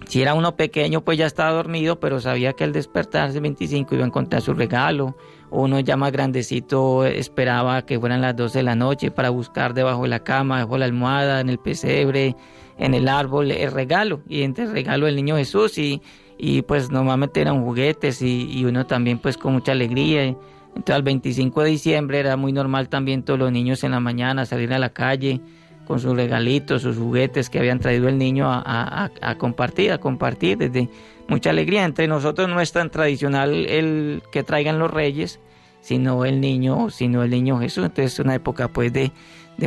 si era uno pequeño pues ya estaba dormido, pero sabía que al despertarse 25 iba a encontrar su regalo. Uno ya más grandecito esperaba que fueran las 12 de la noche para buscar debajo de la cama, debajo de la almohada, en el pesebre, en el árbol, el regalo. Y entre el regalo del niño Jesús y, y pues normalmente eran juguetes y, y uno también pues con mucha alegría. Entonces, el 25 de diciembre era muy normal también todos los niños en la mañana salir a la calle con sus regalitos, sus juguetes que habían traído el niño a, compartir, a compartir desde mucha alegría. Entre nosotros no es tan tradicional el que traigan los reyes, sino el niño, sino el niño Jesús. Entonces es una época pues de,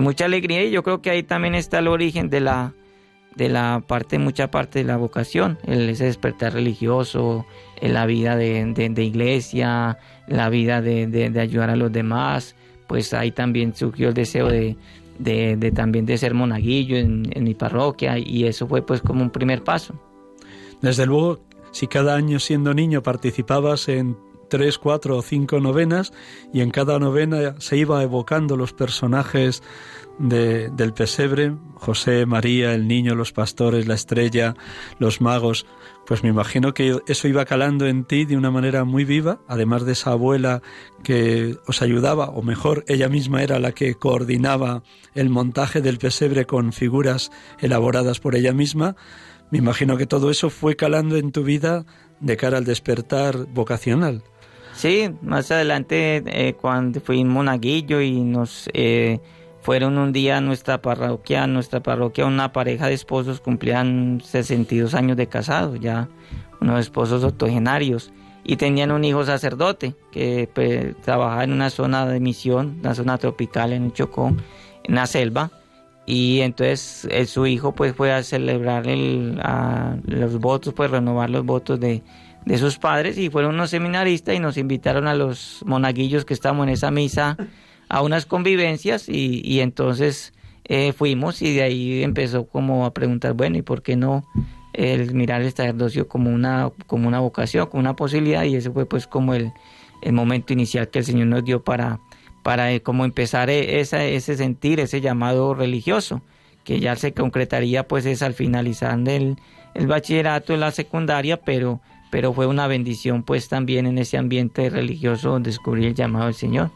mucha alegría y yo creo que ahí también está el origen de la, de la parte, mucha parte de la vocación, el, ese despertar religioso, en la vida de, iglesia, la vida de, de, ayudar a los demás, pues ahí también surgió el deseo de, también de ser monaguillo en, en, mi parroquia y eso fue pues como un primer paso. Desde luego, si cada año siendo niño participabas en tres, cuatro o cinco novenas y en cada novena se iba evocando los personajes de, del pesebre, José, María, el niño, los pastores, la estrella, los magos, pues me imagino que eso iba calando en ti de una manera muy viva, además de esa abuela que os ayudaba, o mejor, ella misma era la que coordinaba el montaje del pesebre con figuras elaboradas por ella misma. Me imagino que todo eso fue calando en tu vida de cara al despertar vocacional. Sí, más adelante eh, cuando fui monaguillo y nos eh, fueron un día a nuestra parroquia, nuestra parroquia una pareja de esposos cumplían 62 años de casados, ya unos esposos octogenarios, y tenían un hijo sacerdote que pues, trabajaba en una zona de misión, una zona tropical en el Chocó, en la selva, y entonces eh, su hijo pues fue a celebrar el, los votos, pues renovar los votos de, de sus padres y fueron unos seminaristas y nos invitaron a los monaguillos que estábamos en esa misa a unas convivencias y, entonces eh, fuimos y de ahí empezó como a preguntar, bueno, ¿y por qué no el mirar el sacerdocio como una, como una vocación, como una posibilidad? Y ese fue pues como el, el momento inicial que el Señor nos dio para, para eh, como empezar eh, esa, ese sentir, ese llamado religioso, que ya se concretaría pues es al finalizar el, el bachillerato en la secundaria, pero, pero fue una bendición pues también en ese ambiente religioso descubrir el llamado del Señor.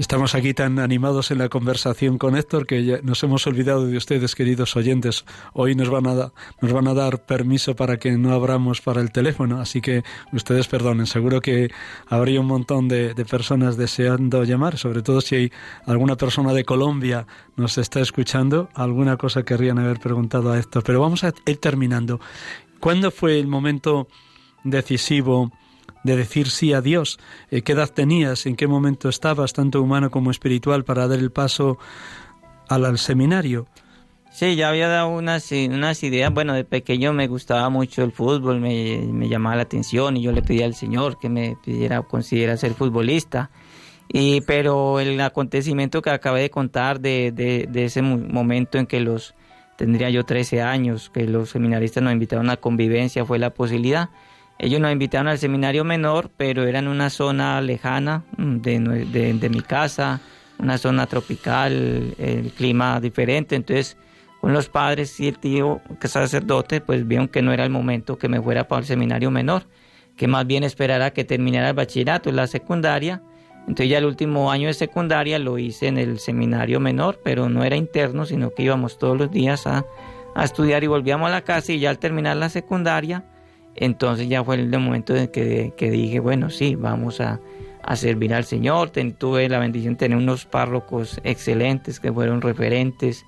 Estamos aquí tan animados en la conversación con Héctor que nos hemos olvidado de ustedes, queridos oyentes. Hoy nos van a, nos van a dar permiso para que no abramos para el teléfono, así que ustedes perdonen. Seguro que habría un montón de, de personas deseando llamar, sobre todo si hay alguna persona de Colombia nos está escuchando, alguna cosa querrían haber preguntado a Héctor. Pero vamos a ir terminando. ¿Cuándo fue el momento decisivo? De decir sí a Dios. Eh, ¿Qué edad tenías? ¿En qué momento estabas, tanto humano como espiritual, para dar el paso al, seminario? Sí, ya había dado unas, ideas. Bueno, de pequeño me gustaba mucho el fútbol, me, llamaba la atención y yo le pedí al Señor que me pidiera, considera ser futbolista. Y, pero el acontecimiento que acabé de contar de, de, de ese momento en que los, tendría yo 13 años, que los seminaristas nos invitaron a convivencia, fue la posibilidad ellos nos invitaron al seminario menor, pero era en una zona lejana mm, de, mi casa, una zona tropical, el clima diferente. Entonces, con los padres y el tío, que es sacerdote, pues vieron que no era el momento que me fuera para el seminario menor, que más bien esperara que terminara el bachillerato, la secundaria. Entonces ya el último año de secundaria lo hice en el seminario menor, pero no era interno, sino que íbamos todos los días a, a estudiar y volvíamos a la casa y ya al terminar la secundaria, entonces ya fue el momento en que, dije, bueno, sí, vamos a, servir al Señor. tuve la bendición de tener unos párrocos excelentes que fueron referentes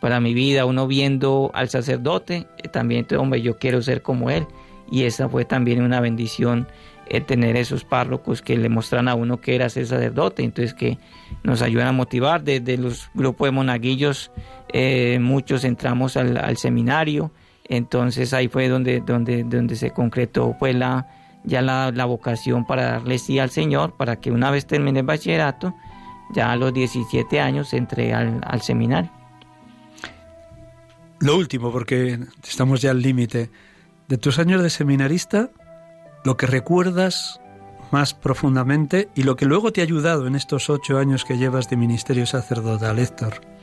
para mi vida. Uno viendo al sacerdote, eh, también, hombre, yo quiero ser como él. Y esa fue también una bendición eh, tener esos párrocos que le muestran a uno que era ser sacerdote, entonces que nos ayudan a motivar. Desde los grupos de monaguillos, eh, muchos entramos al seminario entonces ahí fue donde, donde, donde se concretó pues la, ya la, vocación para darle sí al Señor, para que una vez termine el bachillerato, ya a los 17 años entré al, al seminario. Lo último, porque estamos ya al límite, de tus años de seminarista, lo que recuerdas más profundamente y lo que luego te ha ayudado en estos ocho años que llevas de ministerio sacerdotal, Héctor.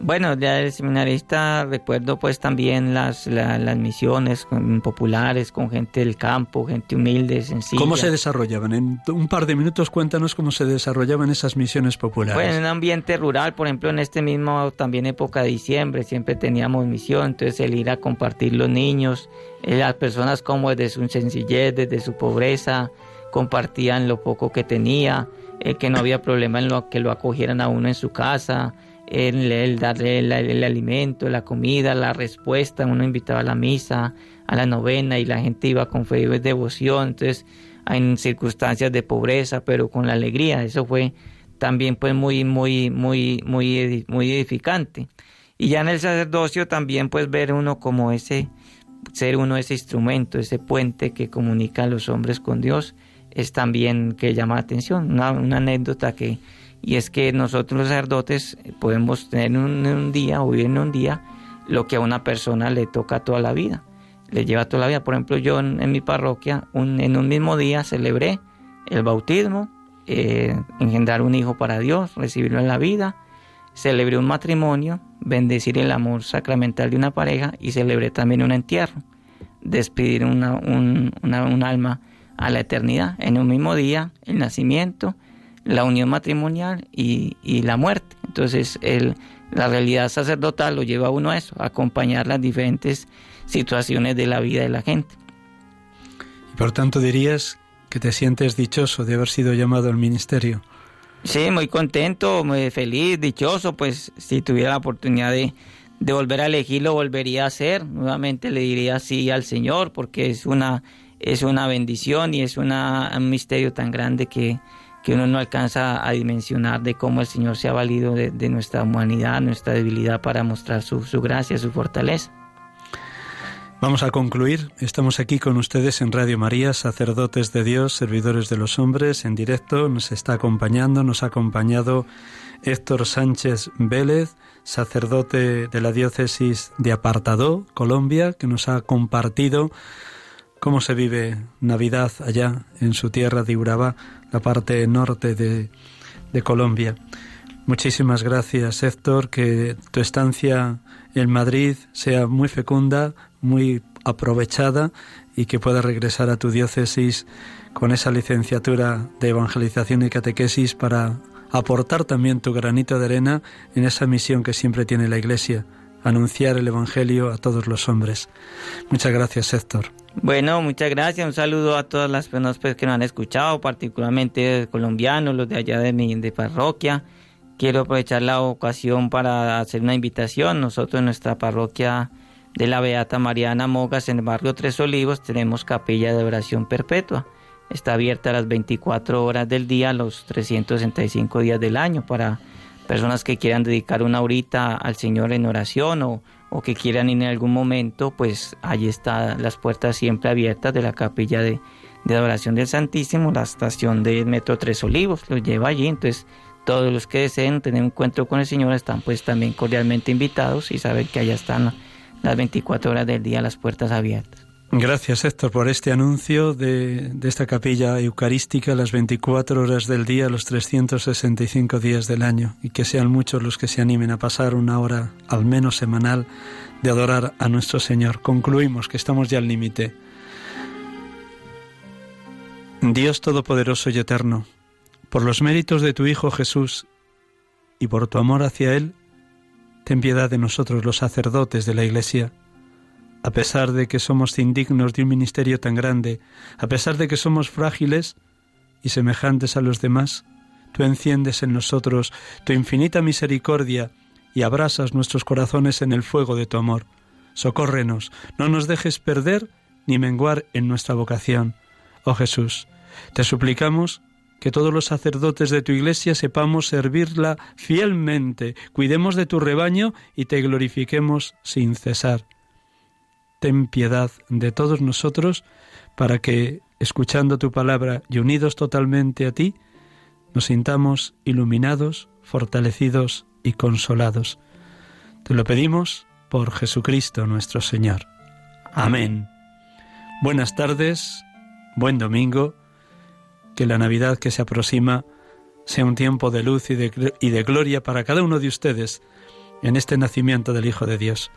Bueno, ya de seminarista recuerdo pues también las, las misiones populares con gente del campo, gente humilde, sencilla. ¿Cómo se desarrollaban? En un par de minutos cuéntanos cómo se desarrollaban esas misiones populares. Bueno, en un ambiente rural, por ejemplo, en este mismo también época de diciembre siempre teníamos misión, entonces el ir a compartir los niños, eh, las personas como desde su sencillez, desde su pobreza, compartían lo poco que tenía, eh, que no había problema en lo que lo acogieran a uno en su casa el, darle el, alimento, la comida, la respuesta. Uno invitaba a la misa, a la novena y la gente iba con fe y devoción. Entonces, en circunstancias de pobreza, pero con la alegría. Eso fue también pues muy, muy, muy, muy, muy edificante. Y ya en el sacerdocio también pues ver uno como ese, ser uno ese instrumento, ese puente que comunica a los hombres con Dios, es también que llama la atención. Una, una anécdota que y es que nosotros los sacerdotes podemos tener en un, día o vivir en un día lo que a una persona le toca toda la vida, le lleva toda la vida. Por ejemplo, yo en, mi parroquia, en un mismo día celebré el bautismo, eh, engendrar un hijo para Dios, recibirlo en la vida, celebré un matrimonio, bendecir el amor sacramental de una pareja y celebré también un entierro, despedir una, un, alma a la eternidad. En un mismo día, el nacimiento, la unión matrimonial y, la muerte. Entonces, el, la realidad sacerdotal lo lleva a uno a eso, a acompañar las diferentes situaciones de la vida de la gente. Y por tanto dirías que te sientes dichoso de haber sido llamado al ministerio. Sí, muy contento, muy feliz, dichoso, pues si tuviera la oportunidad de, de volver a elegirlo, volvería a hacer. Nuevamente le diría sí al Señor, porque es una, es una bendición y es una, un misterio tan grande que, que uno no alcanza a dimensionar de cómo el Señor se ha valido de, nuestra humanidad, nuestra debilidad para mostrar su, su gracia, su fortaleza. Vamos a concluir. Estamos aquí con ustedes en Radio María, sacerdotes de Dios, servidores de los hombres, en directo. Nos está acompañando, nos ha acompañado Héctor Sánchez Vélez, sacerdote de la diócesis de Apartadó, Colombia, que nos ha compartido cómo se vive Navidad allá en su tierra de Urabá, la parte norte de, de Colombia. Muchísimas gracias, Héctor, que tu estancia en Madrid sea muy fecunda, muy aprovechada y que pueda regresar a tu diócesis con esa licenciatura de evangelización y catequesis para aportar también tu granito de arena en esa misión que siempre tiene la Iglesia, anunciar el Evangelio a todos los hombres. Muchas gracias, Héctor. Bueno, muchas gracias. Un saludo a todas las personas pues, que nos han escuchado, particularmente colombianos, los de allá de mi de parroquia. Quiero aprovechar la ocasión para hacer una invitación. Nosotros en nuestra parroquia de la Beata Mariana Mogas en el barrio Tres Olivos tenemos capilla de oración perpetua. Está abierta a las 24 horas del día, los 365 días del año para personas que quieran dedicar una horita al Señor en oración o, o que quieran ir en algún momento, pues allí están las puertas siempre abiertas de la capilla de, de adoración del Santísimo, la estación del Metro Tres Olivos, lo lleva allí, entonces todos los que deseen tener un encuentro con el Señor están pues también cordialmente invitados y saben que allá están las 24 horas del día las puertas abiertas. Gracias Héctor por este anuncio de, de, esta capilla eucarística las 24 horas del día, los 365 días del año y que sean muchos los que se animen a pasar una hora al menos semanal de adorar a nuestro Señor. Concluimos que estamos ya al límite. Dios Todopoderoso y Eterno, por los méritos de tu Hijo Jesús y por tu amor hacia Él, ten piedad de nosotros los sacerdotes de la Iglesia a pesar de que somos indignos de un ministerio tan grande, a pesar de que somos frágiles y semejantes a los demás, tú enciendes en nosotros tu infinita misericordia y abrasas nuestros corazones en el fuego de tu amor. Socórrenos, no nos dejes perder ni menguar en nuestra vocación. Oh Jesús, te suplicamos que todos los sacerdotes de tu iglesia sepamos servirla fielmente, cuidemos de tu rebaño y te glorifiquemos sin cesar ten piedad de todos nosotros para que, escuchando tu palabra y unidos totalmente a ti, nos sintamos iluminados, fortalecidos y consolados. Te lo pedimos por Jesucristo nuestro Señor. Amén. Buenas tardes, buen domingo, que la Navidad que se aproxima sea un tiempo de luz y de, y de gloria para cada uno de ustedes en este nacimiento del Hijo de Dios.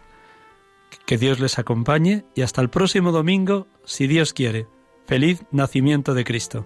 Que Dios les acompañe y hasta el próximo domingo, si Dios quiere. Feliz nacimiento de Cristo.